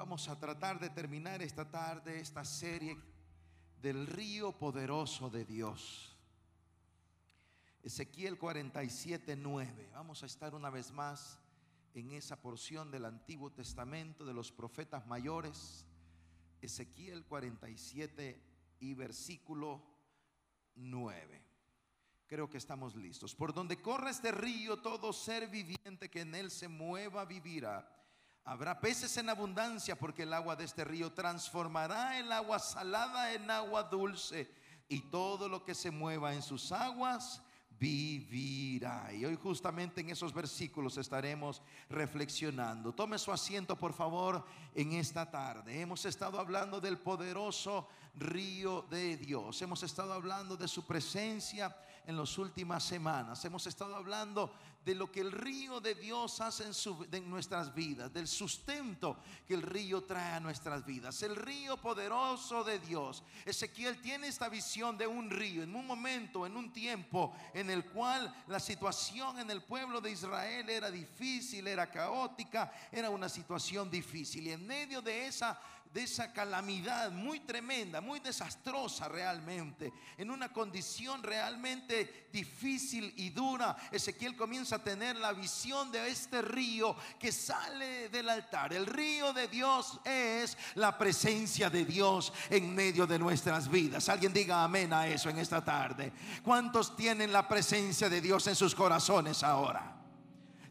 Vamos a tratar de terminar esta tarde esta serie del río poderoso de Dios. Ezequiel 47, 9. Vamos a estar una vez más en esa porción del Antiguo Testamento de los profetas mayores. Ezequiel 47 y versículo 9. Creo que estamos listos. Por donde corre este río, todo ser viviente que en él se mueva vivirá. Habrá peces en abundancia porque el agua de este río transformará el agua salada en agua dulce y todo lo que se mueva en sus aguas vivirá. Y hoy justamente en esos versículos estaremos reflexionando. Tome su asiento, por favor, en esta tarde. Hemos estado hablando del poderoso río de Dios. Hemos estado hablando de su presencia en las últimas semanas. Hemos estado hablando de lo que el río de Dios hace en, nuestras vidas, del sustento que el río trae a nuestras vidas, el río poderoso de Dios. Ezequiel tiene esta visión de un río en un momento, en un tiempo en el cual la situación en el pueblo de Israel era difícil, era caótica, era una situación difícil. Y en medio de esa de esa calamidad muy tremenda, muy desastrosa realmente, en una condición realmente difícil y dura, Ezequiel comienza a tener la visión de este río que sale del altar. El río de Dios es la presencia de Dios en medio de nuestras vidas. Alguien diga amén a eso en esta tarde. ¿Cuántos tienen la presencia de Dios en sus corazones ahora?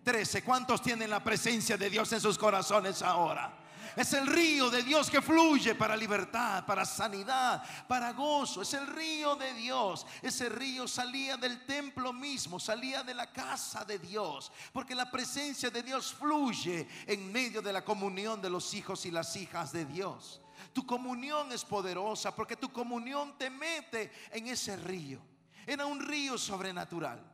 Trece. ¿Cuántos tienen la presencia de Dios en sus corazones ahora? Es el río de Dios que fluye para libertad, para sanidad, para gozo. Es el río de Dios. Ese río salía del templo mismo, salía de la casa de Dios. Porque la presencia de Dios fluye en medio de la comunión de los hijos y las hijas de Dios. Tu comunión es poderosa porque tu comunión te mete en ese río. Era un río sobrenatural.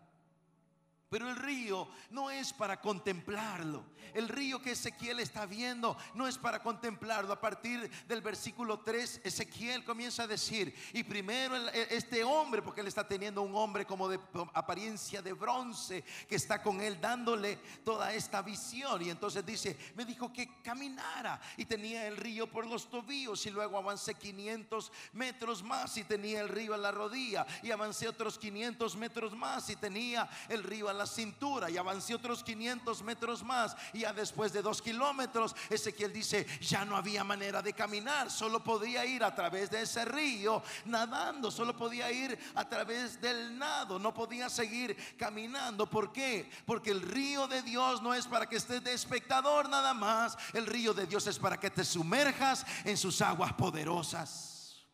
Pero el río no es para contemplarlo. El río que Ezequiel está viendo no es para contemplarlo. A partir del versículo 3, Ezequiel comienza a decir, y primero este hombre, porque él está teniendo un hombre como de apariencia de bronce, que está con él dándole toda esta visión. Y entonces dice, me dijo que caminara y tenía el río por los tobillos y luego avancé 500 metros más y tenía el río a la rodilla y avancé otros 500 metros más y tenía el río a la cintura y avancé otros 500 metros más y ya después de dos kilómetros Ezequiel dice ya no había manera de caminar solo podía ir a través de ese río nadando solo podía ir a través del nado no podía seguir caminando. ¿por qué? porque el río de Dios no es para que estés de espectador nada más el río de Dios es para que te sumerjas en sus aguas poderosas.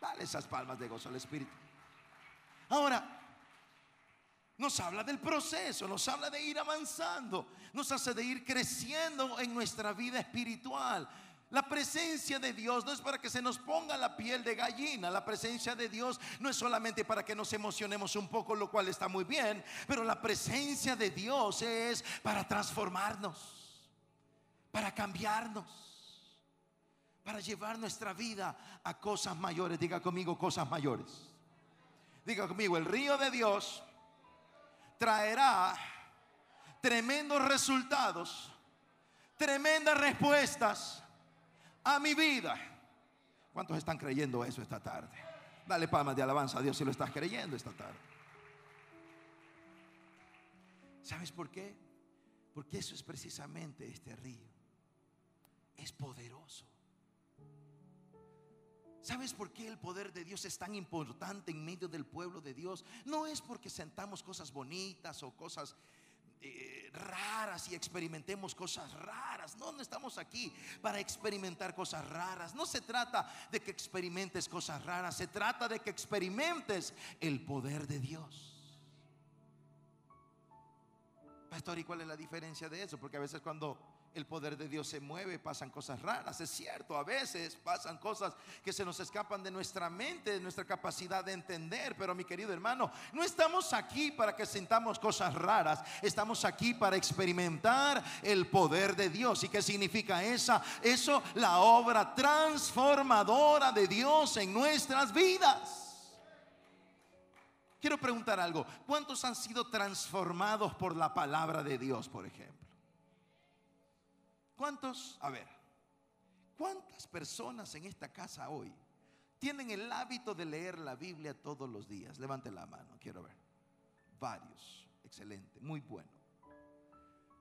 Dale esas palmas de gozo al Espíritu. Ahora nos habla del proceso, nos habla de ir avanzando, nos hace de ir creciendo en nuestra vida espiritual. La presencia de Dios no es para que se nos ponga la piel de gallina. La presencia de Dios no es solamente para que nos emocionemos un poco, lo cual está muy bien. Pero la presencia de Dios es para transformarnos, para cambiarnos, para llevar nuestra vida a cosas mayores. Diga conmigo cosas mayores. Diga conmigo, el río de Dios traerá tremendos resultados, tremendas respuestas a mi vida. ¿Cuántos están creyendo eso esta tarde? Dale palmas de alabanza a Dios si lo estás creyendo esta tarde. ¿Sabes por qué? Porque eso es precisamente este río. Es poderoso. ¿Sabes por qué el poder de Dios es tan importante en medio del pueblo de Dios? No es porque sentamos cosas bonitas o cosas eh, raras y experimentemos cosas raras. No, no estamos aquí para experimentar cosas raras. No se trata de que experimentes cosas raras, se trata de que experimentes el poder de Dios. Pastor, ¿y cuál es la diferencia de eso? Porque a veces cuando el poder de Dios se mueve, pasan cosas raras, es cierto, a veces pasan cosas que se nos escapan de nuestra mente, de nuestra capacidad de entender, pero mi querido hermano, no estamos aquí para que sintamos cosas raras, estamos aquí para experimentar el poder de Dios. ¿Y qué significa esa? Eso, la obra transformadora de Dios en nuestras vidas. Quiero preguntar algo, ¿cuántos han sido transformados por la palabra de Dios, por ejemplo? ¿Cuántos? A ver, ¿cuántas personas en esta casa hoy tienen el hábito de leer la Biblia todos los días? Levante la mano, quiero ver. Varios, excelente, muy bueno.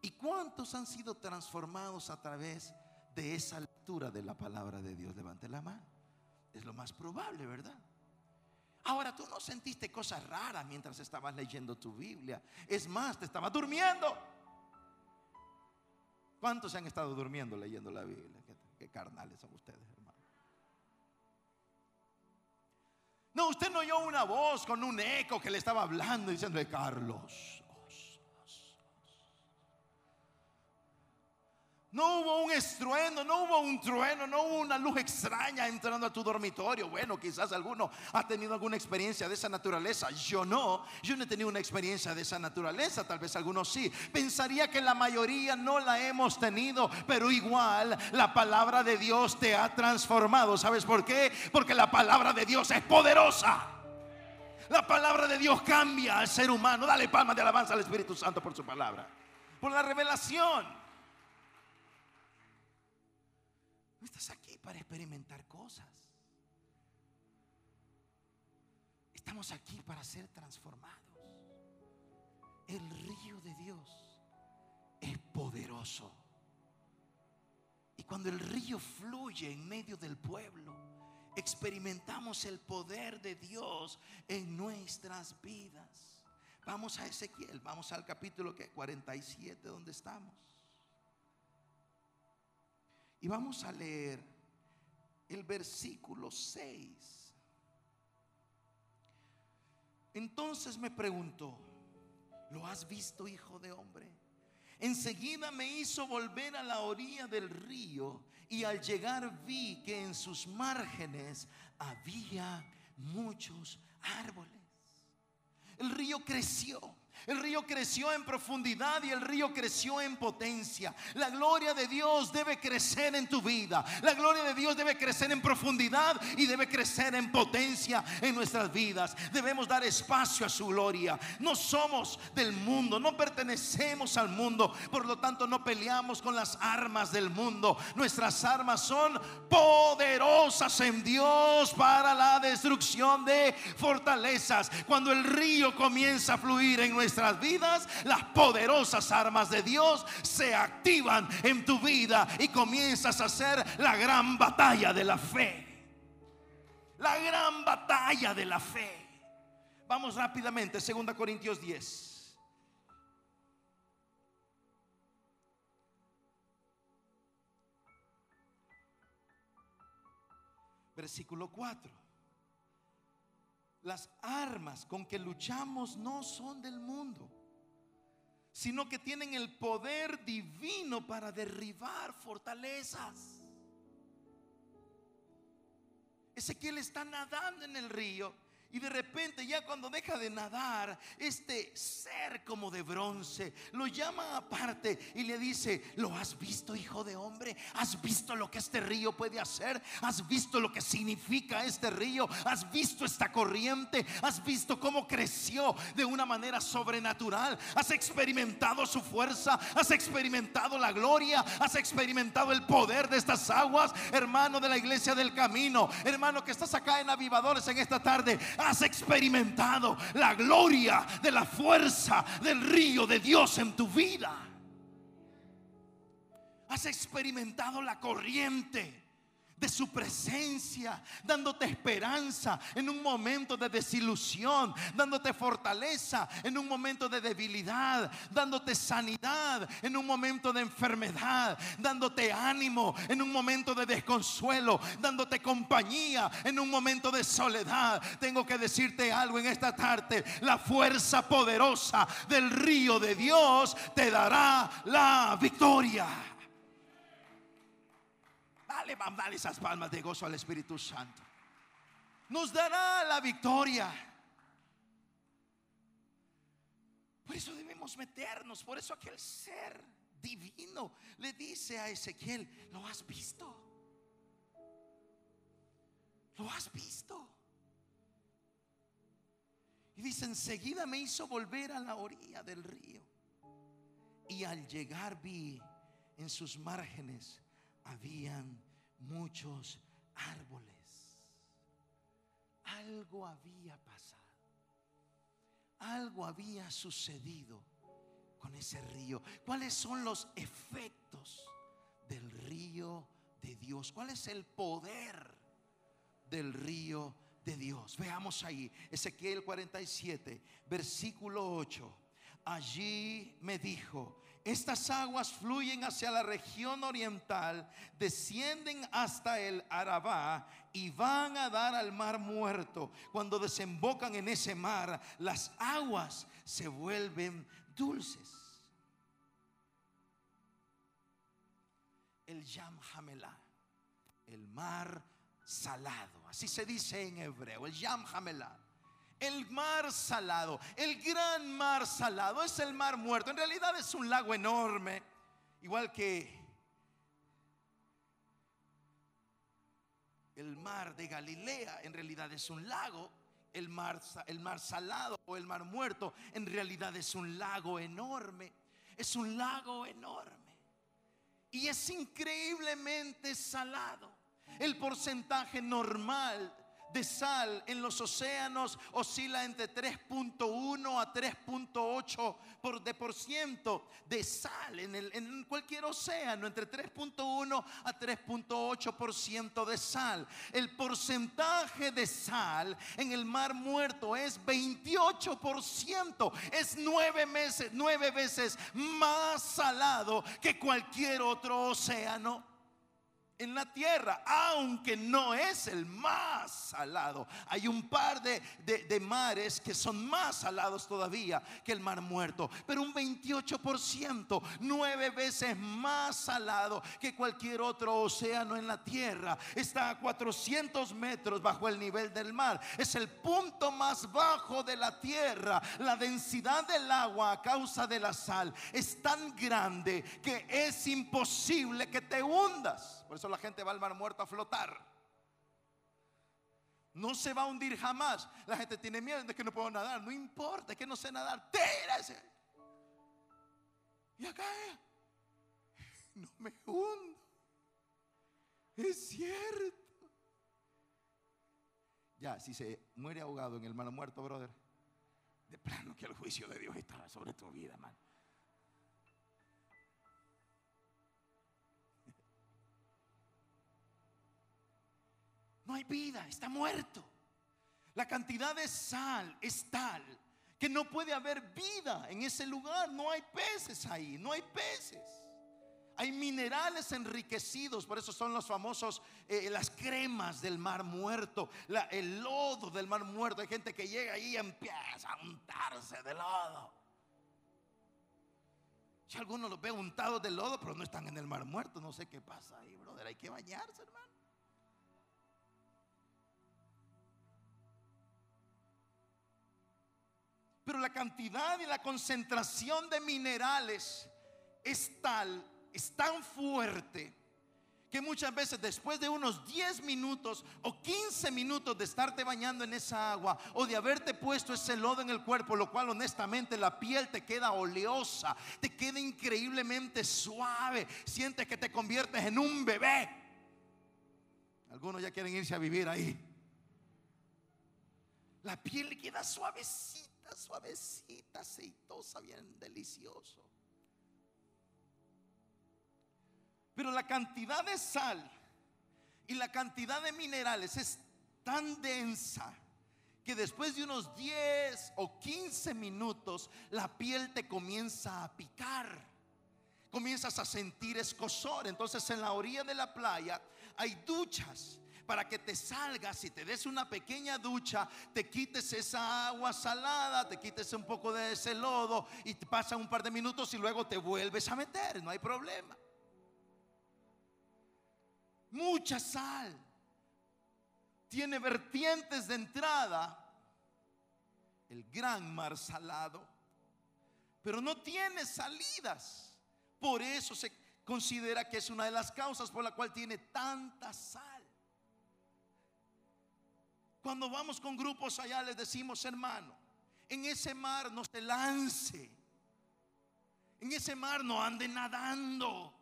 ¿Y cuántos han sido transformados a través de esa lectura de la palabra de Dios? Levante la mano. Es lo más probable, ¿verdad? Ahora, tú no sentiste cosas raras mientras estabas leyendo tu Biblia. Es más, te estabas durmiendo. ¿Cuántos se han estado durmiendo leyendo la Biblia? ¿Qué, carnales son ustedes, hermano? No, usted no oyó una voz con un eco que le estaba hablando diciendo, Carlos, No hubo un estruendo, no hubo un trueno, no hubo una luz extraña entrando a tu dormitorio. Bueno, quizás alguno ha tenido alguna experiencia de esa naturaleza. Yo no, yo no he tenido una experiencia de esa naturaleza. Tal vez algunos sí. Pensaría que la mayoría no la hemos tenido, pero igual la palabra de Dios te ha transformado. ¿Sabes por qué? Porque la palabra de Dios es poderosa. La palabra de Dios cambia al ser humano. Dale palmas de alabanza al Espíritu Santo por su palabra. Por la revelación. Estás aquí para experimentar cosas. Estamos aquí para ser transformados. El río de Dios es poderoso. Y cuando el río fluye en medio del pueblo, experimentamos el poder de Dios en nuestras vidas. Vamos a Ezequiel, vamos al capítulo que 47 donde estamos. Y vamos a leer el versículo 6. Entonces me preguntó, ¿lo has visto, hijo de hombre? Enseguida me hizo volver a la orilla del río y al llegar vi que en sus márgenes había muchos árboles. El río creció el río creció en profundidad y el río creció en potencia. La gloria de Dios debe crecer en tu vida. La gloria de Dios debe crecer en profundidad y debe crecer en potencia en nuestras vidas. Debemos dar espacio a su gloria. No somos del mundo, no pertenecemos al mundo. Por lo tanto, no peleamos con las armas del mundo. Nuestras armas son poderosas en Dios para la destrucción de fortalezas. Cuando el río comienza a fluir en nuestra nuestras vidas, las poderosas armas de Dios se activan en tu vida y comienzas a hacer la gran batalla de la fe. La gran batalla de la fe. Vamos rápidamente, 2 Corintios 10. Versículo 4. Las armas con que luchamos no son del mundo, sino que tienen el poder divino para derribar fortalezas. Ezequiel está nadando en el río y de repente ya cuando deja de nadar, este ser como de bronce lo llama aparte y le dice, ¿lo has visto hijo de hombre? ¿Has visto lo que este río puede hacer? ¿Has visto lo que significa este río? ¿Has visto esta corriente? ¿Has visto cómo creció de una manera sobrenatural? ¿Has experimentado su fuerza? ¿Has experimentado la gloria? ¿Has experimentado el poder de estas aguas? Hermano de la iglesia del camino, hermano que estás acá en Avivadores en esta tarde has experimentado la gloria de la fuerza del río de Dios en tu vida. Has experimentado la corriente de su presencia, dándote esperanza en un momento de desilusión, dándote fortaleza en un momento de debilidad, dándote sanidad en un momento de enfermedad, dándote ánimo en un momento de desconsuelo, dándote compañía en un momento de soledad. Tengo que decirte algo en esta tarde, la fuerza poderosa del río de Dios te dará la victoria. Dale, dale esas palmas de gozo al Espíritu Santo. Nos dará la victoria. Por eso debemos meternos. Por eso aquel ser divino le dice a Ezequiel, ¿lo has visto? ¿Lo has visto? Y dice, enseguida me hizo volver a la orilla del río. Y al llegar vi en sus márgenes habían muchos árboles. Algo había pasado. Algo había sucedido con ese río. ¿Cuáles son los efectos del río de Dios? ¿Cuál es el poder del río de Dios? Veamos ahí, Ezequiel 47, versículo 8. Allí me dijo, estas aguas fluyen hacia la región oriental, descienden hasta el Arabá y van a dar al mar muerto. Cuando desembocan en ese mar, las aguas se vuelven dulces. El Yam Hamelá, el mar salado, así se dice en hebreo, el Yam Hamelá el mar salado, el gran mar salado, es el mar muerto. En realidad es un lago enorme, igual que el mar de Galilea, en realidad es un lago. El mar, el mar salado o el mar muerto, en realidad es un lago enorme. Es un lago enorme. Y es increíblemente salado. El porcentaje normal de sal en los océanos oscila entre 3.1 a 3.8 por, de por ciento de sal en, el, en cualquier océano, entre 3.1 a 3.8 por ciento de sal. El porcentaje de sal en el mar muerto es 28 por ciento, es nueve, meses, nueve veces más salado que cualquier otro océano en la tierra, aunque no es el más salado. Hay un par de, mares que son más salados todavía que el mar muerto, pero un 28%, nueve veces más salado que cualquier otro océano en la tierra. Está a 400 metros bajo el nivel del mar. Es el punto más bajo de la tierra. La densidad del agua a causa de la sal es tan grande que es imposible que te hundas. Por eso la gente va al mar muerto a flotar. No se va a hundir jamás. La gente tiene miedo de que no puedo nadar. No importa, es que no sé nadar. Tírese. Y acá no me hundo. Es cierto. Ya, si se muere ahogado en el mar muerto, brother, de plano que el juicio de Dios estará sobre tu vida, hermano. No hay vida, está muerto. La cantidad de sal es tal que no puede haber vida en ese lugar. No hay peces ahí, no hay peces. Hay minerales enriquecidos, por eso son los famosos, eh, las cremas del mar muerto, el lodo del mar muerto. Hay gente que llega ahí y empieza a untarse de lodo. Si algunos los ve untados de lodo, pero no están en el mar muerto, no sé qué pasa ahí, brother. Hay que bañarse, hermano. Pero la cantidad y la concentración de minerales es tal, es tan fuerte, que muchas veces después de unos 10 minutos o 15 minutos de estarte bañando en esa agua o de haberte puesto ese lodo en el cuerpo, lo cual honestamente la piel te queda oleosa, te queda increíblemente suave, sientes que te conviertes en un bebé. Algunos ya quieren irse a vivir ahí. La piel queda suavecita suavecita, aceitosa, bien delicioso. Pero la cantidad de sal y la cantidad de minerales es tan densa que después de unos 10 o 15 minutos la piel te comienza a picar. Comienzas a sentir escosor. Entonces en la orilla de la playa hay duchas para que te salgas y te des una pequeña ducha, te quites esa agua salada, te quites un poco de ese lodo y te pasan un par de minutos y luego te vuelves a meter, no hay problema. Mucha sal. Tiene vertientes de entrada, el gran mar salado, pero no tiene salidas. Por eso se considera que es una de las causas por la cual tiene tanta sal. Cuando vamos con grupos allá les decimos, hermano, en ese mar no se lance. En ese mar no ande nadando.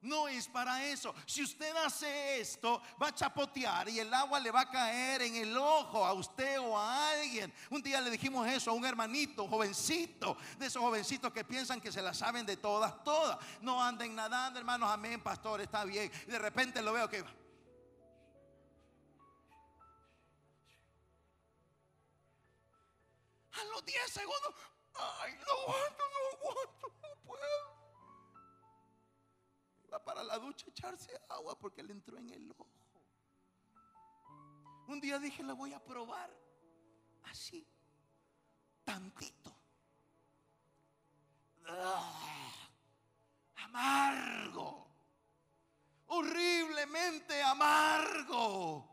No es para eso. Si usted hace esto, va a chapotear y el agua le va a caer en el ojo a usted o a alguien. Un día le dijimos eso a un hermanito, jovencito, de esos jovencitos que piensan que se la saben de todas, todas. No anden nadando, hermanos, amén, pastor, está bien. Y de repente lo veo que... A los 10 segundos, ay, no aguanto, no aguanto, no puedo para la ducha echarse agua porque le entró en el ojo. Un día dije, le voy a probar así, tantito. Ah, amargo, horriblemente amargo,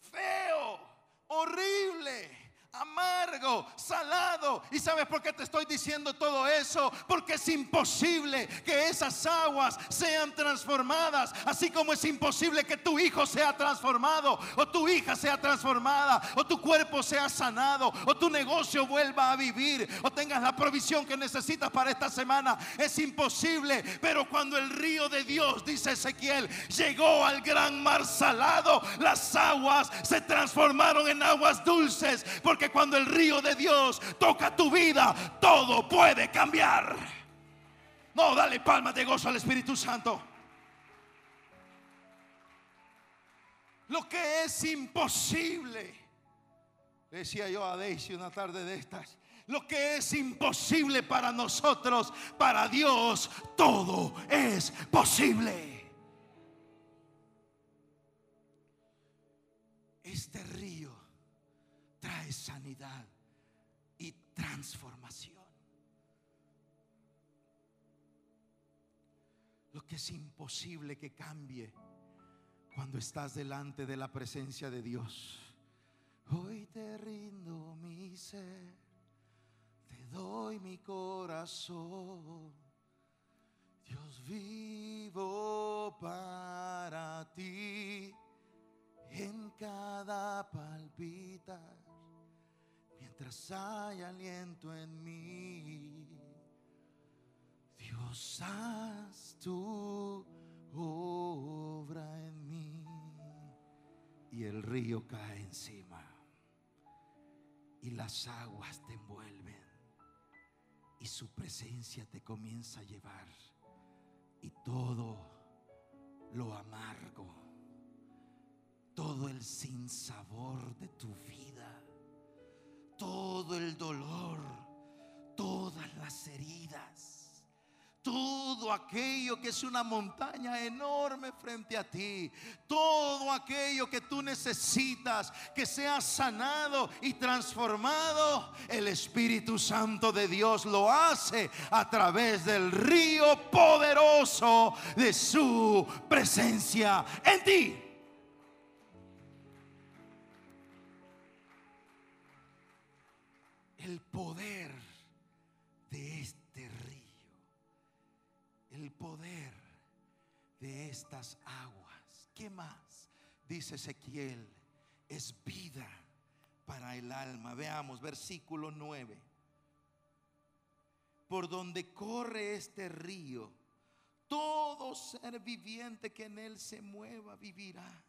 feo, horrible amargo, salado. ¿Y sabes por qué te estoy diciendo todo eso? Porque es imposible que esas aguas sean transformadas, así como es imposible que tu hijo sea transformado, o tu hija sea transformada, o tu cuerpo sea sanado, o tu negocio vuelva a vivir, o tengas la provisión que necesitas para esta semana. Es imposible, pero cuando el río de Dios, dice Ezequiel, llegó al gran mar salado, las aguas se transformaron en aguas dulces, porque cuando el río de Dios toca tu vida, todo puede cambiar. No, dale palmas de gozo al Espíritu Santo. Lo que es imposible, decía yo a Daisy una tarde de estas, lo que es imposible para nosotros, para Dios, todo es posible. Este río trae sanidad y transformación. Lo que es imposible que cambie cuando estás delante de la presencia de Dios. Hoy te rindo mi ser, te doy mi corazón. Dios vivo para ti en cada palpitar mientras hay aliento en mí. Dios, haz tu obra en mí. Y el río cae encima. Y las aguas te envuelven. Y su presencia te comienza a llevar. Y todo lo amargo. Todo el sinsabor de tu vida todo el dolor, todas las heridas, todo aquello que es una montaña enorme frente a ti, todo aquello que tú necesitas que sea sanado y transformado, el Espíritu Santo de Dios lo hace a través del río poderoso de su presencia en ti. Estas aguas. ¿Qué más? Dice Ezequiel, es vida para el alma. Veamos, versículo 9. Por donde corre este río, todo ser viviente que en él se mueva vivirá.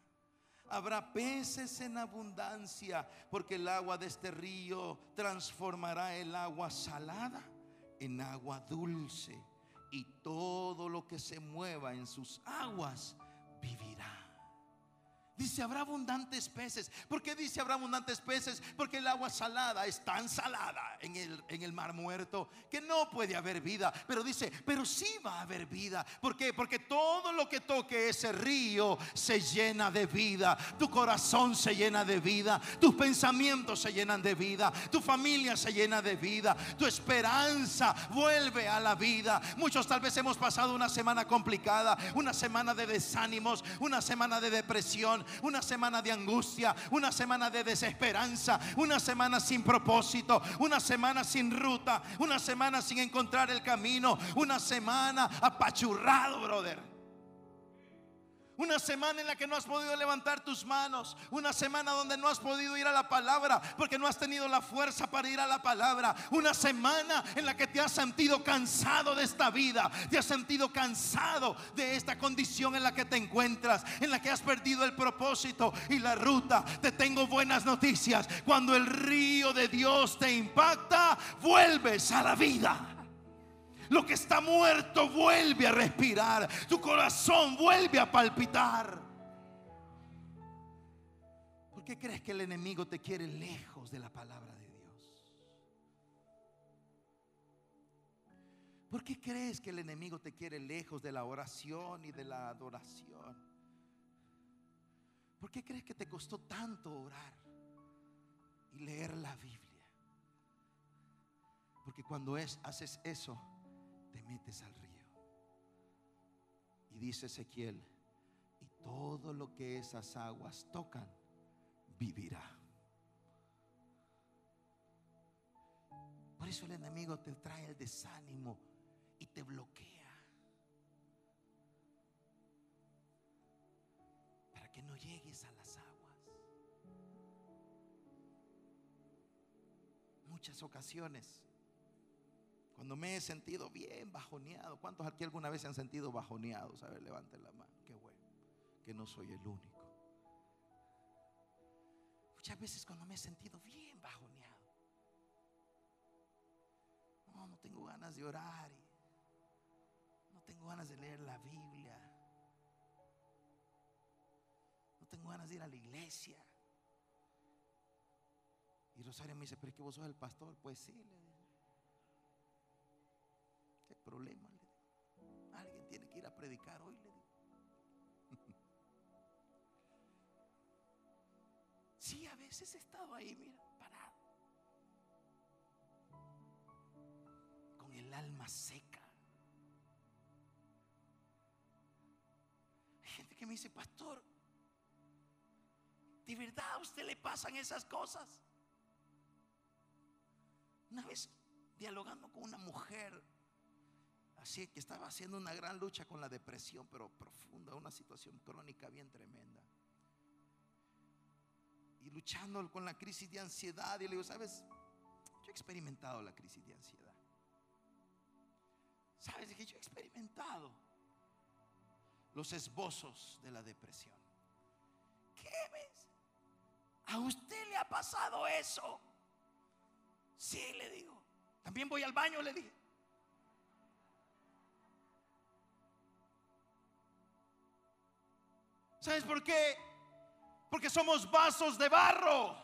Habrá peces en abundancia, porque el agua de este río transformará el agua salada en agua dulce, y todo lo que se mueva en sus aguas vivirá. Dice, habrá abundantes peces. ¿Por qué dice habrá abundantes peces? Porque el agua salada es tan salada en el, en el mar muerto que no puede haber vida. Pero dice, pero sí va a haber vida. ¿Por qué? Porque todo lo que toque ese río se llena de vida. Tu corazón se llena de vida. Tus pensamientos se llenan de vida. Tu familia se llena de vida. Tu esperanza vuelve a la vida. Muchos tal vez hemos pasado una semana complicada, una semana de desánimos, una semana de depresión una semana de angustia, una semana de desesperanza, una semana sin propósito, una semana sin ruta, una semana sin encontrar el camino, una semana apachurrado, brother. Una semana en la que no has podido levantar tus manos. Una semana donde no has podido ir a la palabra porque no has tenido la fuerza para ir a la palabra. Una semana en la que te has sentido cansado de esta vida. Te has sentido cansado de esta condición en la que te encuentras. En la que has perdido el propósito y la ruta. Te tengo buenas noticias. Cuando el río de Dios te impacta, vuelves a la vida. Lo que está muerto vuelve a respirar. Tu corazón vuelve a palpitar. ¿Por qué crees que el enemigo te quiere lejos de la palabra de Dios? ¿Por qué crees que el enemigo te quiere lejos de la oración y de la adoración? ¿Por qué crees que te costó tanto orar y leer la Biblia? Porque cuando es, haces eso, te metes al río. Y dice Ezequiel, y todo lo que esas aguas tocan, vivirá. Por eso el enemigo te trae el desánimo y te bloquea. Para que no llegues a las aguas. Muchas ocasiones cuando me he sentido bien bajoneado. ¿Cuántos aquí alguna vez se han sentido bajoneados? A ver, levanten la mano. Qué bueno. Que no soy el único. Muchas veces cuando me he sentido bien bajoneado. No, no tengo ganas de orar. no tengo ganas de leer la Biblia. No tengo ganas de ir a la iglesia. Y Rosario me dice, pero es que vos sos el pastor. Pues sí, le problema. Alguien tiene que ir a predicar hoy, le digo. Sí, a veces he estado ahí, mira, parado. Con el alma seca. Hay gente que me dice, pastor, ¿de verdad a usted le pasan esas cosas? Una vez dialogando con una mujer así que estaba haciendo una gran lucha con la depresión, pero profunda, una situación crónica bien tremenda. Y luchando con la crisis de ansiedad, y le digo, ¿sabes? Yo he experimentado la crisis de ansiedad. ¿Sabes que yo he experimentado los esbozos de la depresión? ¿Qué ves? ¿A usted le ha pasado eso? Sí, le digo. También voy al baño, le dije. ¿Sabes por qué? Porque somos vasos de barro.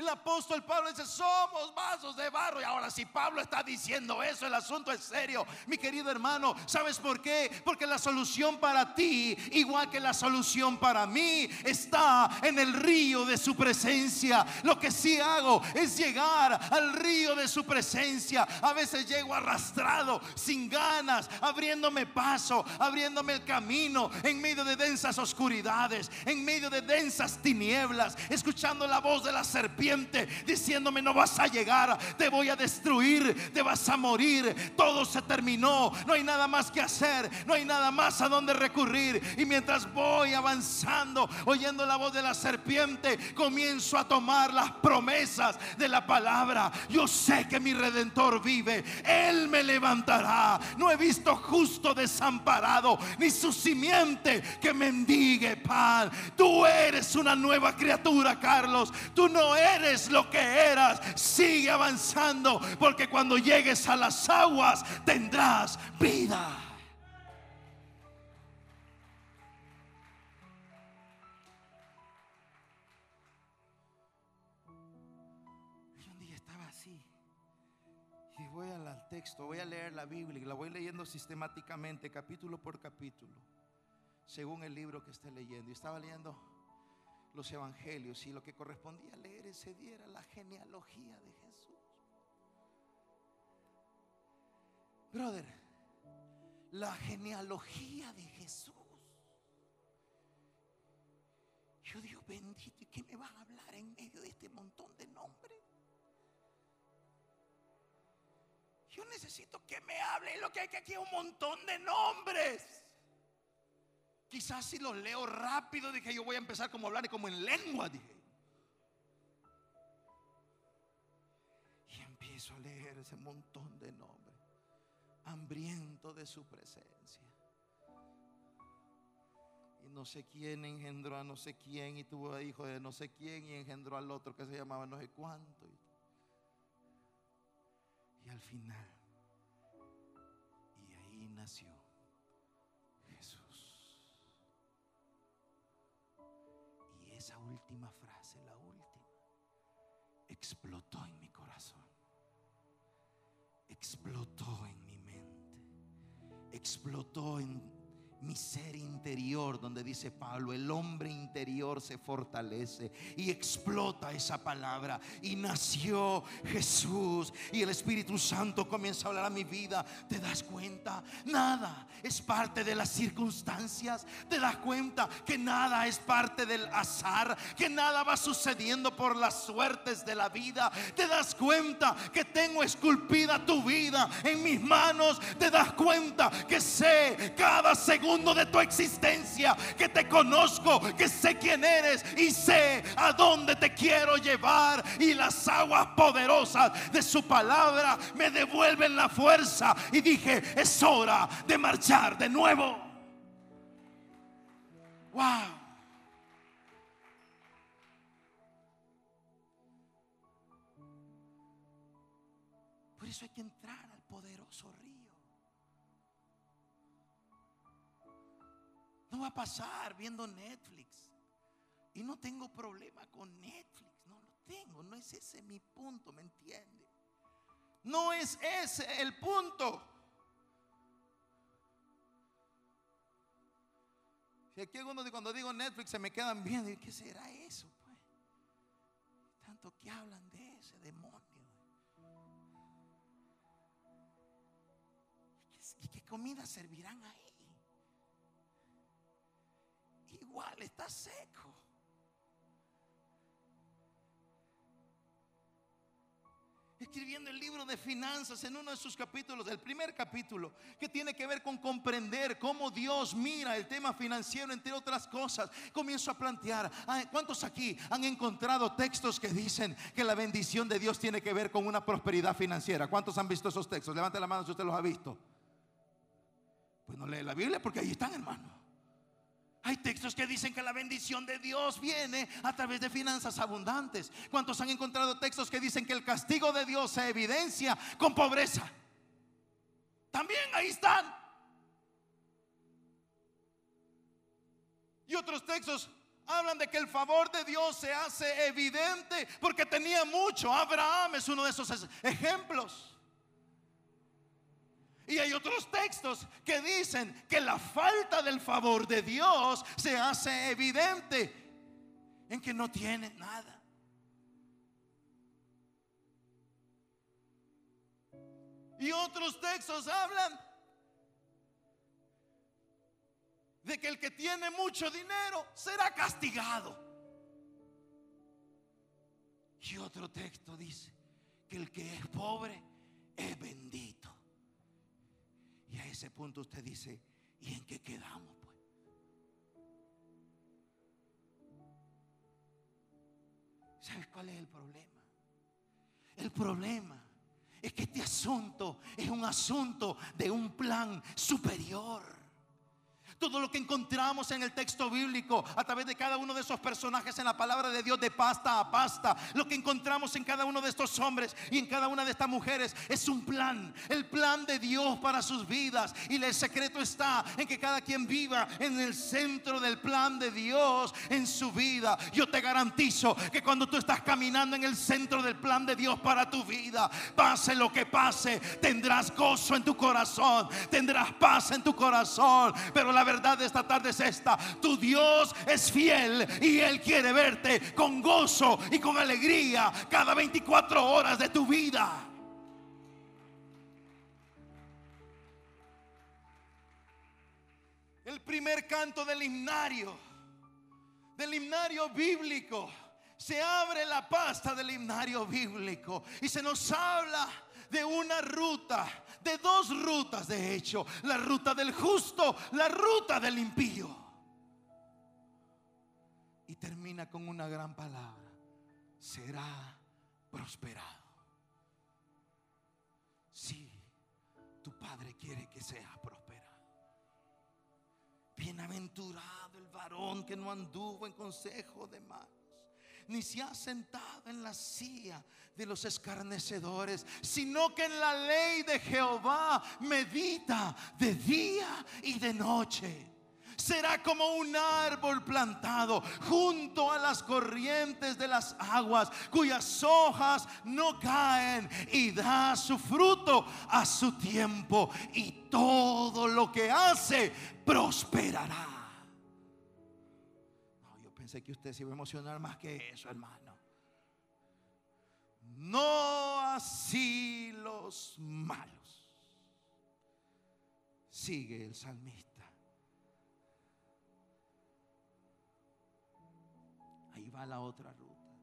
El apóstol Pablo dice, somos vasos de barro. Y ahora si Pablo está diciendo eso, el asunto es serio. Mi querido hermano, ¿sabes por qué? Porque la solución para ti, igual que la solución para mí, está en el río de su presencia. Lo que sí hago es llegar al río de su presencia. A veces llego arrastrado, sin ganas, abriéndome paso, abriéndome el camino en medio de densas oscuridades, en medio de densas tinieblas, escuchando la voz de la serpiente diciéndome no vas a llegar, te voy a destruir, te vas a morir, todo se terminó, no hay nada más que hacer, no hay nada más a donde recurrir. Y mientras voy avanzando, oyendo la voz de la serpiente, comienzo a tomar las promesas de la palabra. Yo sé que mi redentor vive, Él me levantará. No he visto justo desamparado, ni su simiente que mendigue pan. Tú eres una nueva criatura, Carlos. Tú no eres eres lo que eras, sigue avanzando, porque cuando llegues a las aguas tendrás vida. Y un día estaba así. Y voy al texto, voy a leer la Biblia y la voy leyendo sistemáticamente, capítulo por capítulo, según el libro que esté leyendo. Y estaba leyendo los evangelios y lo que correspondía leer ese día era la genealogía de Jesús. Brother, la genealogía de Jesús. Yo digo, bendito, ¿y qué me van a hablar en medio de este montón de nombres? Yo necesito que me hable lo que hay que aquí un montón de nombres. Quizás si lo leo rápido, dije yo voy a empezar como a hablar y como en lengua, dije. Y empiezo a leer ese montón de nombres, hambriento de su presencia. Y no sé quién engendró a no sé quién y tuvo hijo de no sé quién y engendró al otro que se llamaba no sé cuánto. Y al final, y ahí nació esa última frase, la última, explotó en mi corazón. Explotó en mi mente. Explotó en mi ser interior, donde dice Pablo, el hombre interior se fortalece y explota esa palabra. Y nació Jesús y el Espíritu Santo comienza a hablar a mi vida. ¿Te das cuenta? Nada es parte de las circunstancias. ¿Te das cuenta que nada es parte del azar? Que nada va sucediendo por las suertes de la vida. ¿Te das cuenta que tengo esculpida tu vida en mis manos? ¿Te das cuenta que sé cada segundo? De tu existencia, que te conozco, que sé quién eres y sé a dónde te quiero llevar. Y las aguas poderosas de su palabra me devuelven la fuerza. Y dije, es hora de marchar de nuevo. Wow. Por eso hay que Va a pasar viendo Netflix. Y no tengo problema con Netflix. No lo tengo. No es ese mi punto, ¿me entiende? No es ese el punto. Si aquí algunos cuando digo Netflix se me quedan viendo, ¿qué será eso? Pues? Tanto que hablan de ese demonio. ¿Y qué comida servirán ahí? Igual, está seco. escribiendo el libro de finanzas en uno de sus capítulos, el primer capítulo, que tiene que ver con comprender cómo Dios mira el tema financiero, entre otras cosas. Comienzo a plantear, ¿cuántos aquí han encontrado textos que dicen que la bendición de Dios tiene que ver con una prosperidad financiera? ¿Cuántos han visto esos textos? Levante la mano si usted los ha visto. Pues no lee la Biblia porque ahí están, hermano. Hay textos que dicen que la bendición de Dios viene a través de finanzas abundantes. ¿Cuántos han encontrado textos que dicen que el castigo de Dios se evidencia con pobreza? También ahí están. Y otros textos hablan de que el favor de Dios se hace evidente porque tenía mucho. Abraham es uno de esos ejemplos. Y hay otros textos que dicen que la falta del favor de Dios se hace evidente en que no tiene nada. Y otros textos hablan de que el que tiene mucho dinero será castigado. Y otro texto dice que el que es pobre es bendito. Y a ese punto usted dice, ¿y en qué quedamos? Pues? ¿Sabes cuál es el problema? El problema es que este asunto es un asunto de un plan superior. Todo lo que encontramos en el texto bíblico a través de cada uno de esos personajes en la palabra de Dios de pasta a pasta, lo que encontramos en cada uno de estos hombres y en cada una de estas mujeres es un plan, el plan de Dios para sus vidas. Y el secreto está en que cada quien viva en el centro del plan de Dios en su vida. Yo te garantizo que cuando tú estás caminando en el centro del plan de Dios para tu vida, pase lo que pase, tendrás gozo en tu corazón, tendrás paz en tu corazón. Pero la verdad de esta tarde es esta. Tu Dios es fiel y Él quiere verte con gozo y con alegría cada 24 horas de tu vida. El primer canto del himnario, del himnario bíblico, se abre la pasta del himnario bíblico y se nos habla de una ruta, de dos rutas de hecho, la ruta del justo, la ruta del impío. termina con una gran palabra. Será prosperado. Sí, tu Padre quiere que seas prosperado. Bienaventurado el varón que no anduvo en consejo de malos, ni se ha sentado en la silla de los escarnecedores, sino que en la ley de Jehová medita de día y de noche será como un árbol plantado junto a las corrientes de las aguas, cuyas hojas no caen y da su fruto a su tiempo y todo lo que hace prosperará. Pensé que usted se iba a emocionar más que eso, hermano. No así los malos. Sigue el salmista. va la otra ruta.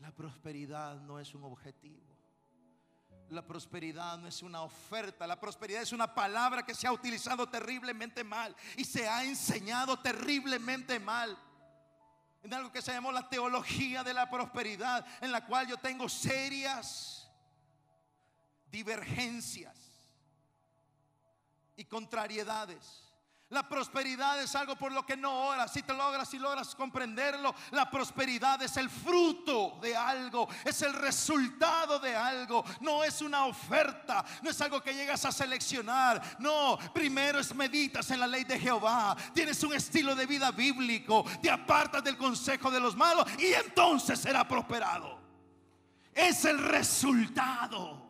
La prosperidad no es un objetivo. La prosperidad no es una oferta. La prosperidad es una palabra que se ha utilizado terriblemente mal y se ha enseñado terriblemente mal. En algo que se llamó la teología de la prosperidad, en la cual yo tengo serias divergencias y contrariedades. La prosperidad es algo por lo que no oras. Si te logras, si logras comprenderlo, la prosperidad es el fruto de algo, es el resultado de algo. No es una oferta, no es algo que llegas a seleccionar. No, primero es meditas en la ley de Jehová. Tienes un estilo de vida bíblico, te apartas del consejo de los malos y entonces será prosperado. Es el resultado.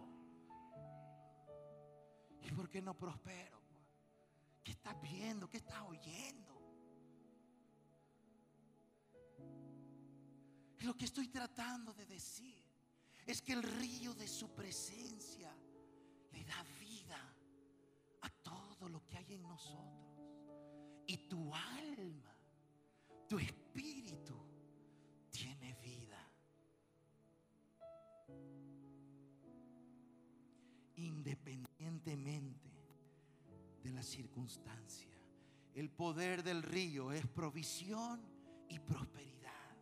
¿Y por qué no prospera? ¿Qué estás viendo? ¿Qué estás oyendo? Lo que estoy tratando de decir es que el río de su presencia le da vida a todo lo que hay en nosotros. Y tu alma, tu espíritu la circunstancia. El poder del río es provisión y prosperidad.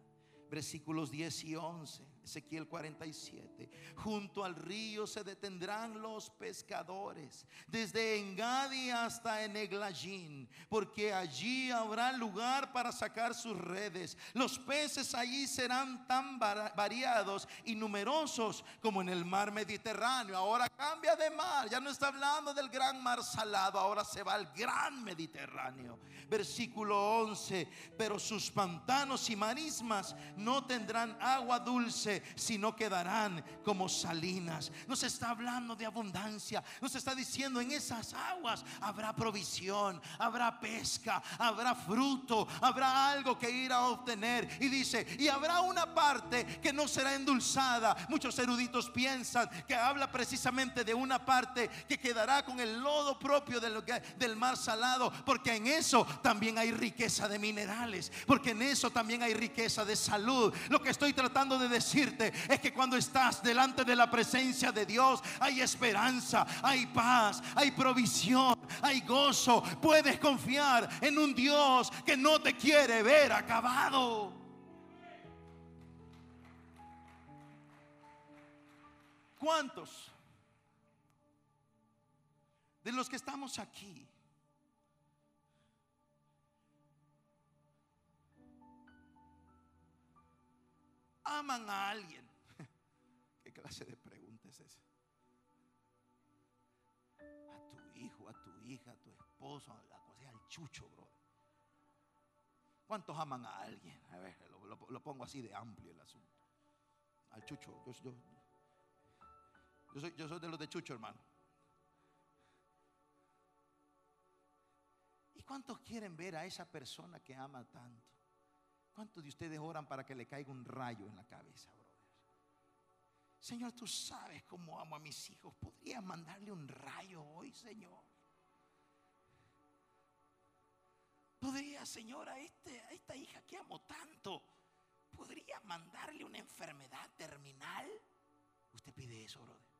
Versículos 10 y 11. Ezequiel 47. Junto al río se detendrán los pescadores, desde Engadi hasta Eneglajin, porque allí habrá lugar para sacar sus redes. Los peces allí serán tan variados y numerosos como en el mar Mediterráneo. Ahora cambia de mar, ya no está hablando del gran mar salado, ahora se va al gran Mediterráneo. Versículo 11, pero sus pantanos y marismas no tendrán agua dulce sino quedarán como salinas. Nos está hablando de abundancia. Nos está diciendo en esas aguas habrá provisión, habrá pesca, habrá fruto, habrá algo que ir a obtener. Y dice, y habrá una parte que no será endulzada. Muchos eruditos piensan que habla precisamente de una parte que quedará con el lodo propio del mar salado, porque en eso también hay riqueza de minerales, porque en eso también hay riqueza de salud. Lo que estoy tratando de decir es que cuando estás delante de la presencia de Dios hay esperanza, hay paz, hay provisión, hay gozo. Puedes confiar en un Dios que no te quiere ver acabado. ¿Cuántos de los que estamos aquí aman a alguien. ¿Qué clase de pregunta es esa? A tu hijo, a tu hija, a tu esposo, a la cosa, al chucho, bro. ¿Cuántos aman a alguien? A ver, lo, pongo así de amplio el asunto. Al chucho. Yo, soy, yo soy de los de chucho, hermano. ¿Y cuántos quieren ver a esa persona que ama tanto? ¿Cuántos de ustedes oran para que le caiga un rayo en la cabeza, brother? Señor, tú sabes cómo amo a mis hijos. ¿Podría mandarle un rayo hoy, Señor? ¿Podría, Señor, a, este, esta hija que amo tanto, podría mandarle una enfermedad terminal? Usted pide eso, brother.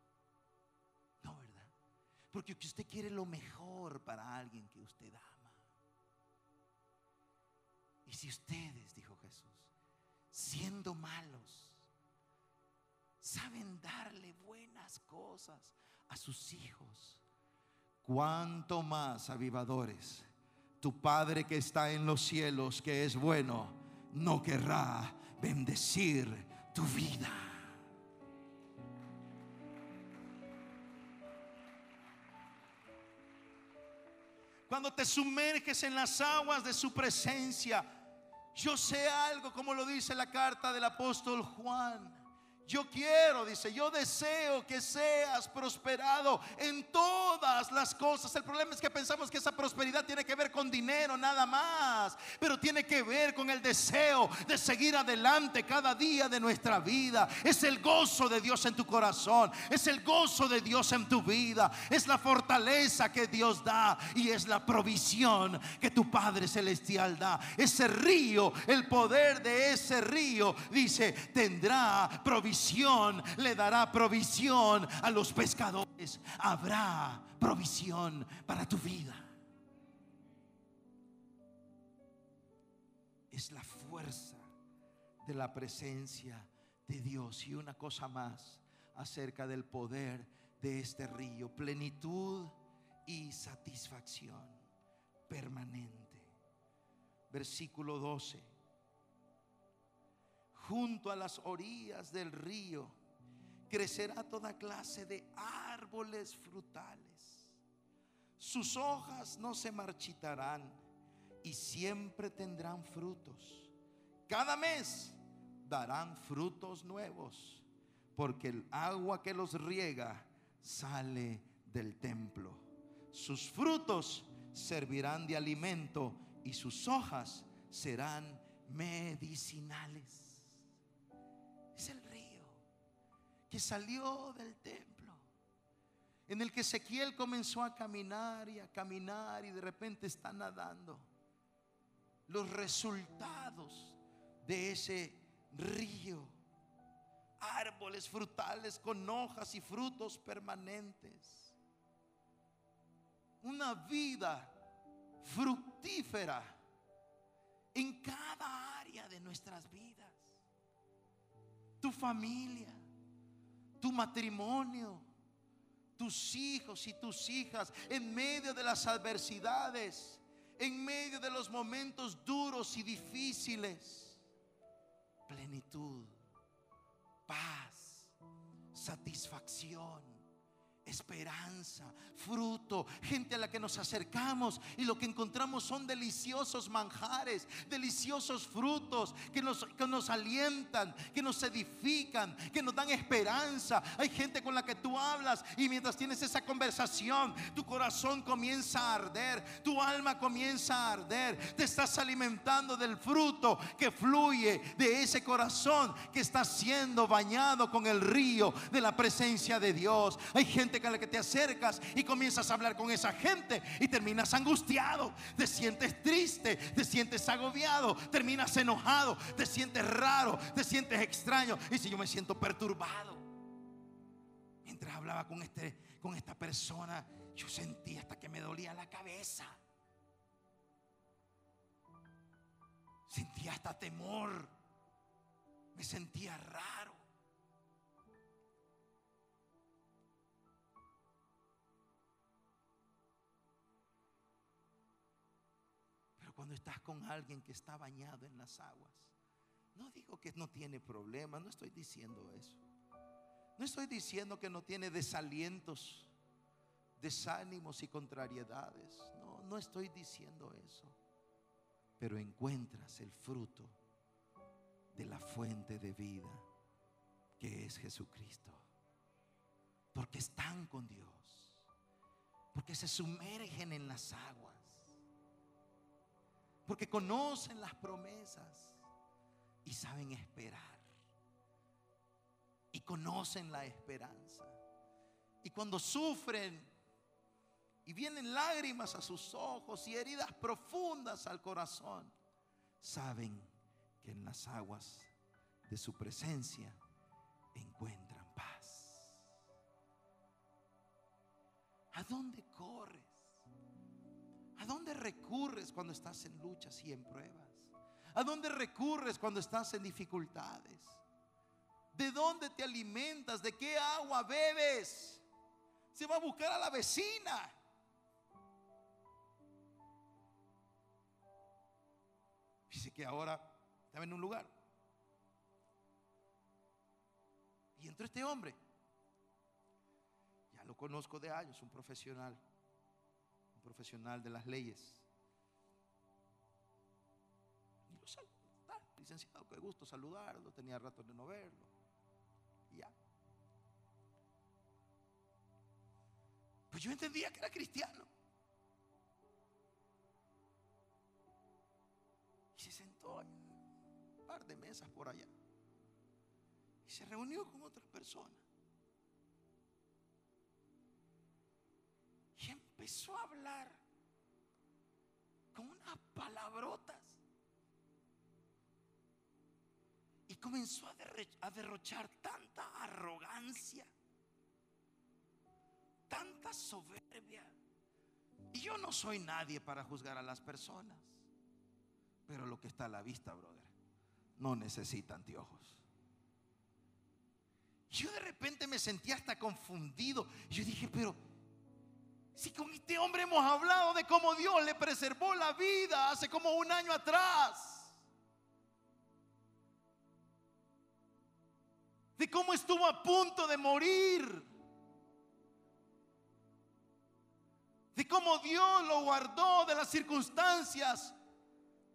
No, ¿verdad? Porque usted quiere lo mejor para alguien que usted ama. Y si ustedes, dijo Jesús, siendo malos, saben darle buenas cosas a sus hijos, cuánto más avivadores tu Padre que está en los cielos, que es bueno, no querrá bendecir tu vida. Cuando te sumerges en las aguas de su presencia, yo sé algo como lo dice la carta del apóstol Juan. Yo quiero, dice, yo deseo que seas prosperado en todas las cosas. El problema es que pensamos que esa prosperidad tiene que ver con dinero nada más, pero tiene que ver con el deseo de seguir adelante cada día de nuestra vida. Es el gozo de Dios en tu corazón, es el gozo de Dios en tu vida, es la fortaleza que Dios da y es la provisión que tu Padre Celestial da. Ese río, el poder de ese río, dice, tendrá provisión le dará provisión a los pescadores. Habrá provisión para tu vida. Es la fuerza de la presencia de Dios. Y una cosa más acerca del poder de este río. Plenitud y satisfacción permanente. Versículo 12 junto a las orillas del río crecerá toda clase de árboles frutales. Sus hojas no se marchitarán y siempre tendrán frutos. Cada mes darán frutos nuevos, porque el agua que los riega sale del templo. Sus frutos servirán de alimento y sus hojas serán medicinales que salió del templo, en el que Ezequiel comenzó a caminar y a caminar y de repente está nadando. Los resultados de ese río, árboles frutales con hojas y frutos permanentes, una vida fructífera en cada área de nuestras vidas tu familia, tu matrimonio, tus hijos y tus hijas en medio de las adversidades, en medio de los momentos duros y difíciles. Plenitud, paz, satisfacción esperanza, fruto, gente a la que nos acercamos y lo que encontramos son deliciosos manjares, deliciosos frutos que nos, que nos alientan, que nos edifican, que nos dan esperanza. Hay gente con la que tú hablas y mientras tienes esa conversación, tu corazón comienza a arder, tu alma comienza a arder, te estás alimentando del fruto que fluye de ese corazón que está siendo bañado con el río de la presencia de Dios. Hay gente a la que te acercas y comienzas a hablar con esa gente y terminas angustiado, te sientes triste, te sientes agobiado, terminas enojado, te sientes raro, te sientes extraño. Y si yo me siento perturbado, mientras hablaba con, este, con esta persona, yo sentí hasta que me dolía la cabeza. Sentía hasta temor. Me sentía raro. Cuando estás con alguien que está bañado en las aguas. No digo que no tiene problemas, no estoy diciendo eso. No estoy diciendo que no tiene desalientos, desánimos y contrariedades. No, no estoy diciendo eso. Pero encuentras el fruto de la fuente de vida que es Jesucristo. Porque están con Dios. Porque se sumergen en las aguas porque conocen las promesas y saben esperar. Y conocen la esperanza. Y cuando sufren y vienen lágrimas a sus ojos y heridas profundas al corazón, saben que en las aguas de su presencia encuentran paz. ¿A dónde corres? ¿A dónde recurres cuando estás en luchas y en pruebas? ¿A dónde recurres cuando estás en dificultades? ¿De dónde te alimentas? ¿De qué agua bebes? Se va a buscar a la vecina. Dice que ahora estaba en un lugar. Y entró este hombre. Ya lo conozco de años, un profesional. Profesional de las leyes. Y lo saludo. licenciado, qué gusto saludarlo. Tenía rato de no verlo. Y ya. Pues yo entendía que era cristiano. Y se sentó en un par de mesas por allá. Y se reunió con otras personas. Empezó a hablar con unas palabrotas. Y comenzó a, derrochar tanta arrogancia, tanta soberbia. Y yo no soy nadie para juzgar a las personas. Pero lo que está a la vista, brother, no necesita anteojos. Yo de repente me sentí hasta confundido. Yo dije, pero si con este hombre hemos hablado de cómo Dios le preservó la vida hace como un año atrás. De cómo estuvo a punto de morir. De cómo Dios lo guardó de las circunstancias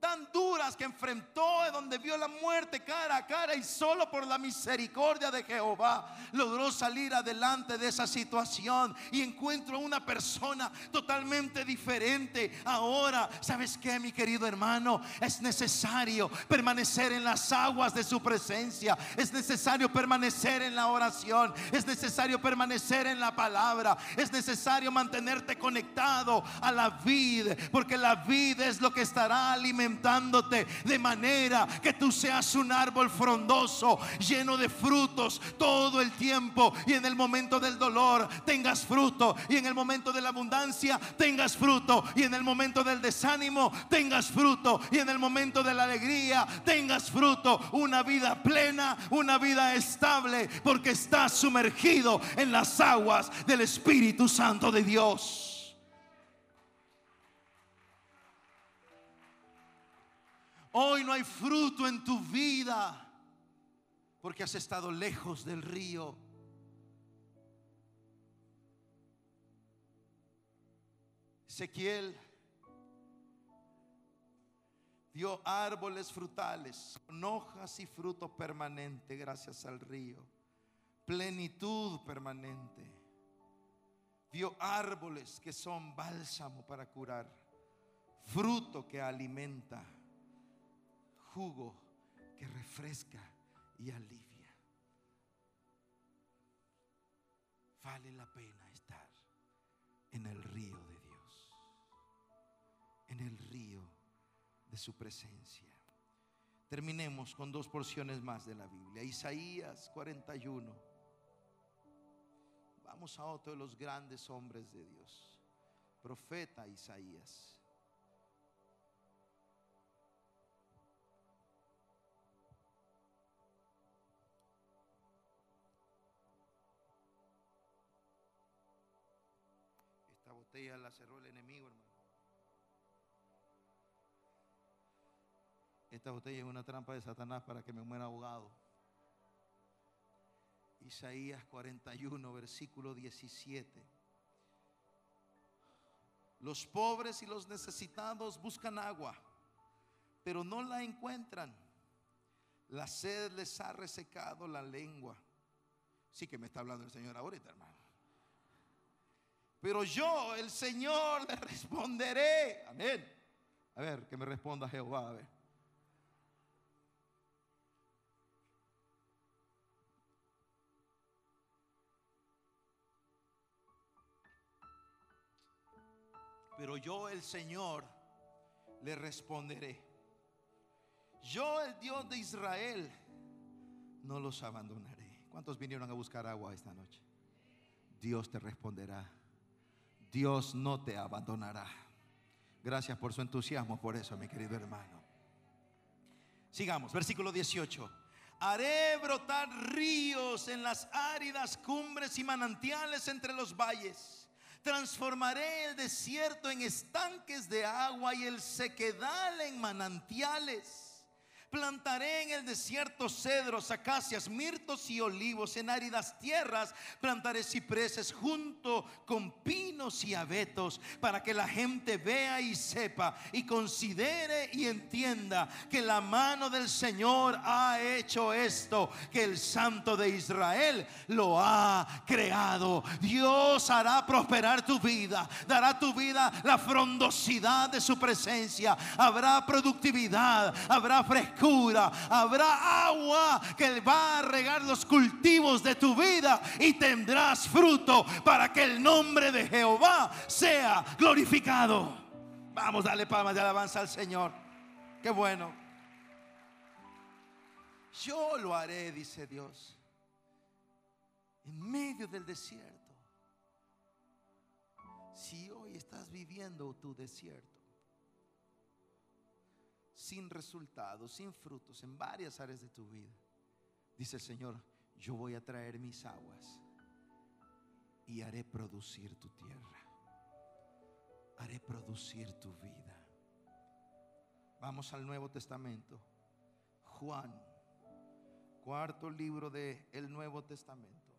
tan duras que enfrentó, donde vio la muerte cara a cara y solo por la misericordia de Jehová logró salir adelante de esa situación y encuentro una persona totalmente diferente. Ahora, ¿sabes qué, mi querido hermano? Es necesario permanecer en las aguas de su presencia, es necesario permanecer en la oración, es necesario permanecer en la palabra, es necesario mantenerte conectado a la vida, porque la vida es lo que estará alimentando de manera que tú seas un árbol frondoso, lleno de frutos todo el tiempo y en el momento del dolor tengas fruto y en el momento de la abundancia tengas fruto y en el momento del desánimo tengas fruto y en el momento de la alegría tengas fruto, una vida plena, una vida estable, porque estás sumergido en las aguas del Espíritu Santo de Dios. Hoy no hay fruto en tu vida porque has estado lejos del río. Ezequiel dio árboles frutales con hojas y fruto permanente gracias al río. Plenitud permanente. Dio árboles que son bálsamo para curar. Fruto que alimenta jugo que refresca y alivia. Vale la pena estar en el río de Dios, en el río de su presencia. Terminemos con dos porciones más de la Biblia. Isaías 41. Vamos a otro de los grandes hombres de Dios. Profeta Isaías. Botella la cerró el enemigo, hermano. Esta botella es una trampa de Satanás para que me muera ahogado. Isaías 41, versículo 17. Los pobres y los necesitados buscan agua, pero no la encuentran. La sed les ha resecado la lengua. Sí que me está hablando el Señor ahorita, hermano. Pero yo, el Señor, le responderé. Amén. A ver, que me responda Jehová. A ver. Pero yo, el Señor, le responderé. Yo, el Dios de Israel, no los abandonaré. ¿Cuántos vinieron a buscar agua esta noche? Dios te responderá. Dios no te abandonará. Gracias por su entusiasmo, por eso, mi querido hermano. Sigamos, versículo 18. Haré brotar ríos en las áridas cumbres y manantiales entre los valles. Transformaré el desierto en estanques de agua y el sequedal en manantiales. Plantaré en el desierto cedros, acacias, mirtos y olivos. En áridas tierras plantaré cipreses junto con pinos y abetos para que la gente vea y sepa y considere y entienda que la mano del Señor ha hecho esto, que el Santo de Israel lo ha creado. Dios hará prosperar tu vida, dará tu vida la frondosidad de su presencia. Habrá productividad, habrá frescura habrá agua que va a regar los cultivos de tu vida y tendrás fruto para que el nombre de Jehová sea glorificado. Vamos, dale palmas de alabanza al Señor. Qué bueno. Yo lo haré, dice Dios, en medio del desierto. Si hoy estás viviendo tu desierto, sin resultados, sin frutos en varias áreas de tu vida. Dice el Señor, yo voy a traer mis aguas y haré producir tu tierra. Haré producir tu vida. Vamos al Nuevo Testamento. Juan, cuarto libro del el Nuevo Testamento.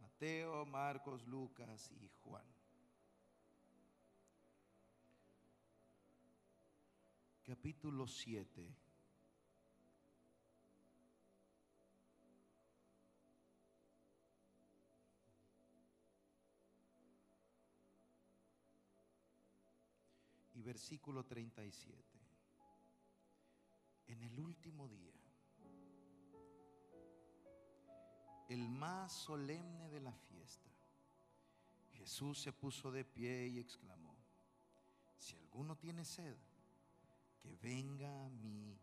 Mateo, Marcos, Lucas y Juan. Capítulo 7. Y versículo 37. En el último día, el más solemne de la fiesta, Jesús se puso de pie y exclamó, si alguno tiene sed, que venga a mí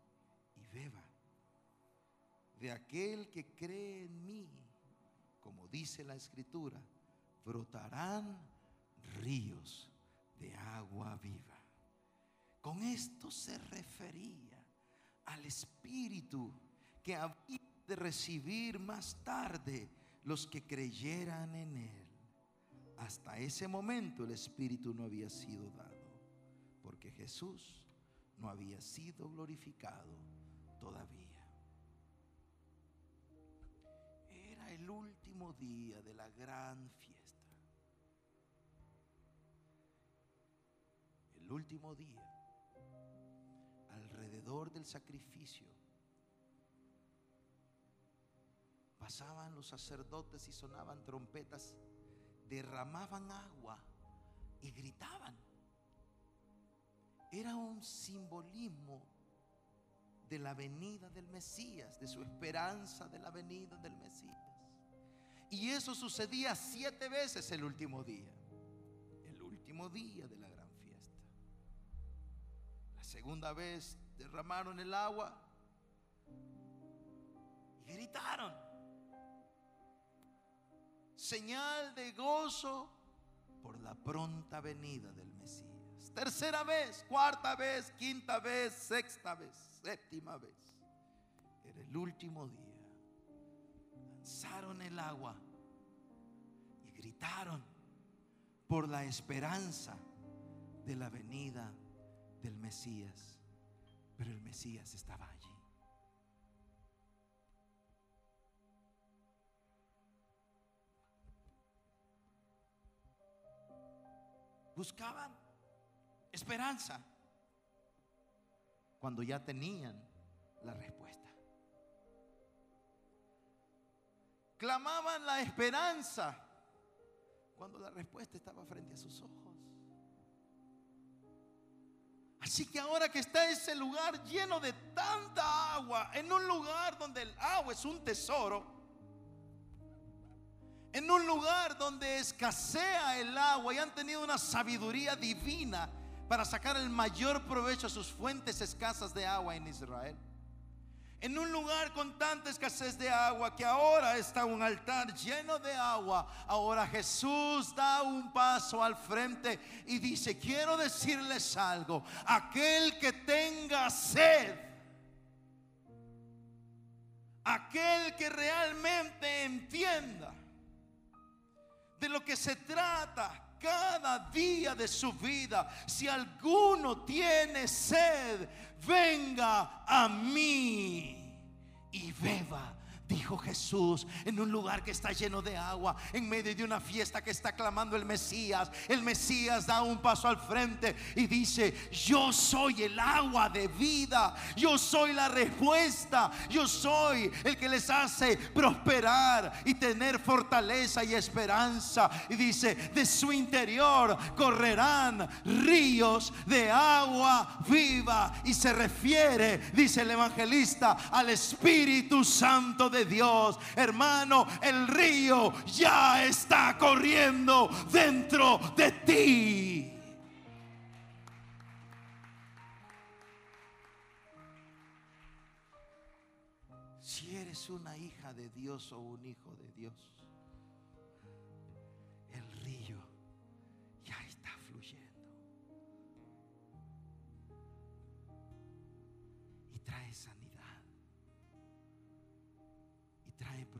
y beba. De aquel que cree en mí, como dice la escritura, brotarán ríos de agua viva. Con esto se refería al Espíritu que había de recibir más tarde los que creyeran en Él. Hasta ese momento el Espíritu no había sido dado, porque Jesús no había sido glorificado todavía. Era el último día de la gran fiesta. El último día, alrededor del sacrificio, pasaban los sacerdotes y sonaban trompetas, derramaban agua y gritaban era un simbolismo de la venida del Mesías, de su esperanza de la venida del Mesías. Y eso sucedía siete veces el último día, el último día de la gran fiesta. La segunda vez derramaron el agua y gritaron. Señal de gozo por la pronta venida del tercera vez, cuarta vez, quinta vez, sexta vez, séptima vez. Era el último día. Lanzaron el agua y gritaron por la esperanza de la venida del Mesías. Pero el Mesías estaba allí. Buscaban esperanza cuando ya tenían la respuesta. Clamaban la esperanza cuando la respuesta estaba frente a sus ojos. Así que ahora que está ese lugar lleno de tanta agua, en un lugar donde el agua es un tesoro, en un lugar donde escasea el agua y han tenido una sabiduría divina para sacar el mayor provecho a sus fuentes escasas de agua en Israel. En un lugar con tanta escasez de agua que ahora está un altar lleno de agua, ahora Jesús da un paso al frente y dice, quiero decirles algo, aquel que tenga sed, aquel que realmente entienda de lo que se trata cada día de su vida. Si alguno tiene sed, venga a mí y beba dijo Jesús, en un lugar que está lleno de agua, en medio de una fiesta que está clamando el Mesías. El Mesías da un paso al frente y dice, yo soy el agua de vida, yo soy la respuesta, yo soy el que les hace prosperar y tener fortaleza y esperanza. Y dice, de su interior correrán ríos de agua viva. Y se refiere, dice el evangelista, al Espíritu Santo de Dios. Hermano, el río ya está corriendo dentro de ti. Si eres una hija de Dios o un hijo de Dios, el río ya está fluyendo. Y trae sanidad.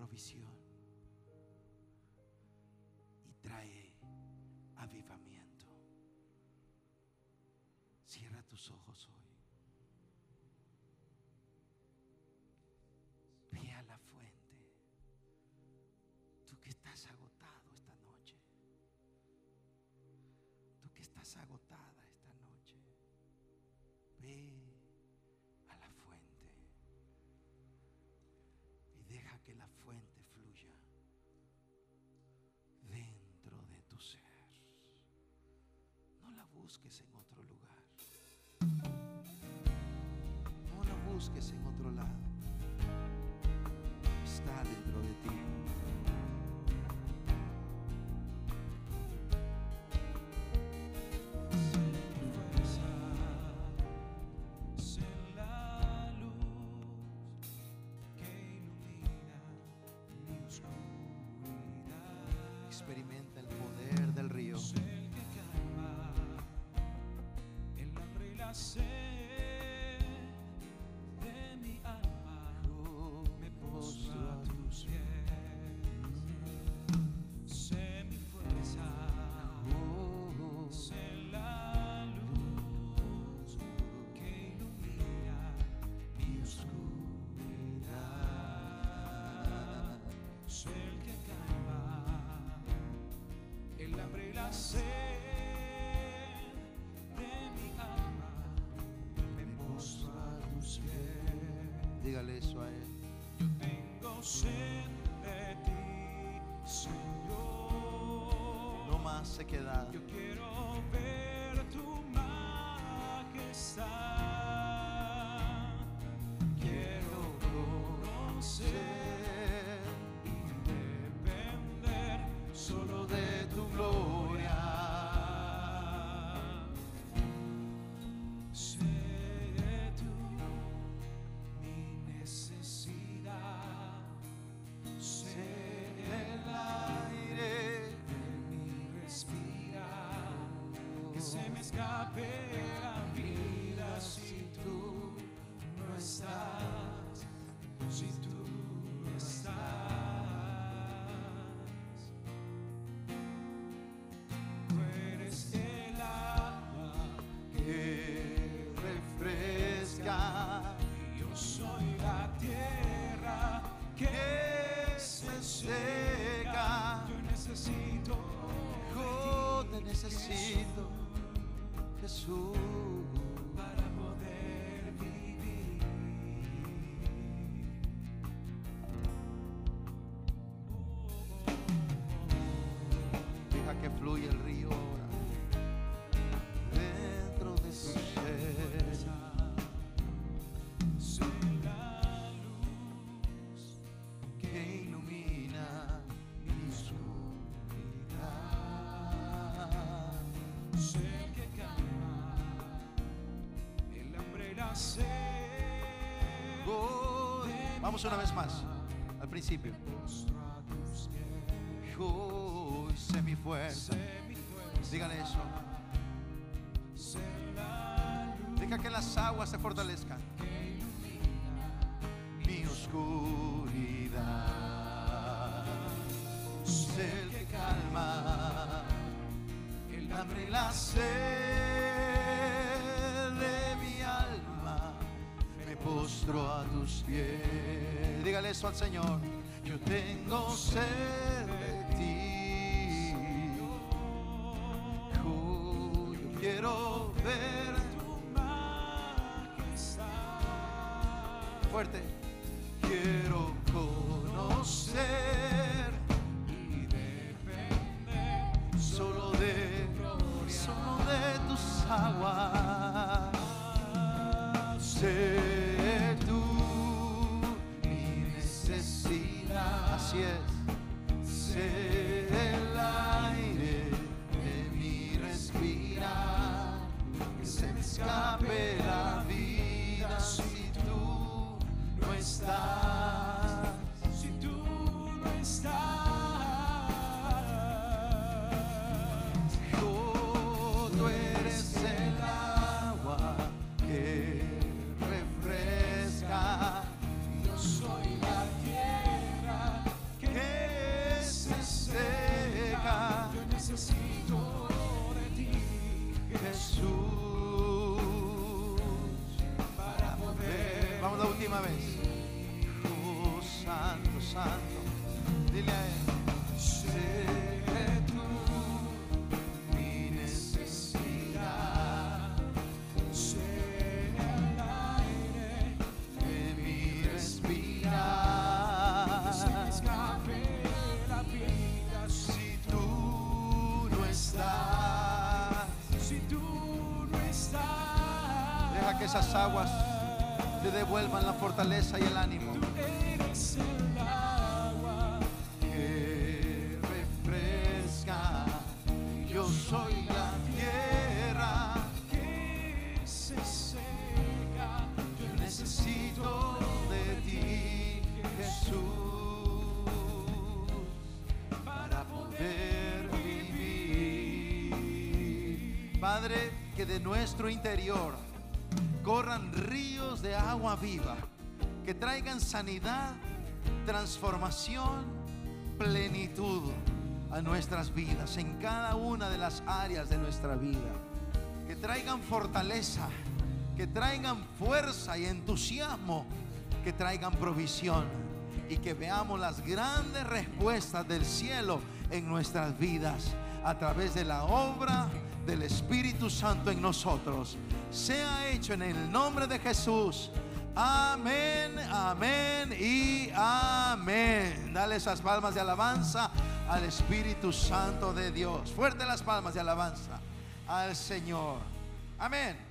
Provisión y trae avivamiento. Cierra tus ojos hoy. Ve a la fuente. Tú que estás agotado esta noche. Tú que estás agotada esta noche. Ve que la fuente busques en otro lugar. No la busques en otro lado. Está dentro de ti. Dígale eso a él. Yo tengo sed de ti, Señor. No más se queda. Yo quiero ver tu majestad. Jesús. Vamos una vez más, al principio. Yo sé mi fuerza. Digan eso. Deja que las aguas se fortalezcan. Mi oscuridad es el que calma el hambre y la sed de mi alma. Me postro a tus pies. Dígale eso al Señor. Yo tengo sed aguas te devuelvan la fortaleza y el ánimo. Yo soy la tierra que se seca. Yo necesito de ti, Jesús, para poder vivir. Padre, que de nuestro interior corran ríos de agua viva que traigan sanidad, transformación, plenitud a nuestras vidas, en cada una de las áreas de nuestra vida. Que traigan fortaleza, que traigan fuerza y entusiasmo, que traigan provisión y que veamos las grandes respuestas del cielo en nuestras vidas a través de la obra del Espíritu Santo en nosotros. Sea hecho en el nombre de Jesús. Amén, amén y amén. Dale esas palmas de alabanza al Espíritu Santo de Dios. Fuerte las palmas de alabanza al Señor. Amén.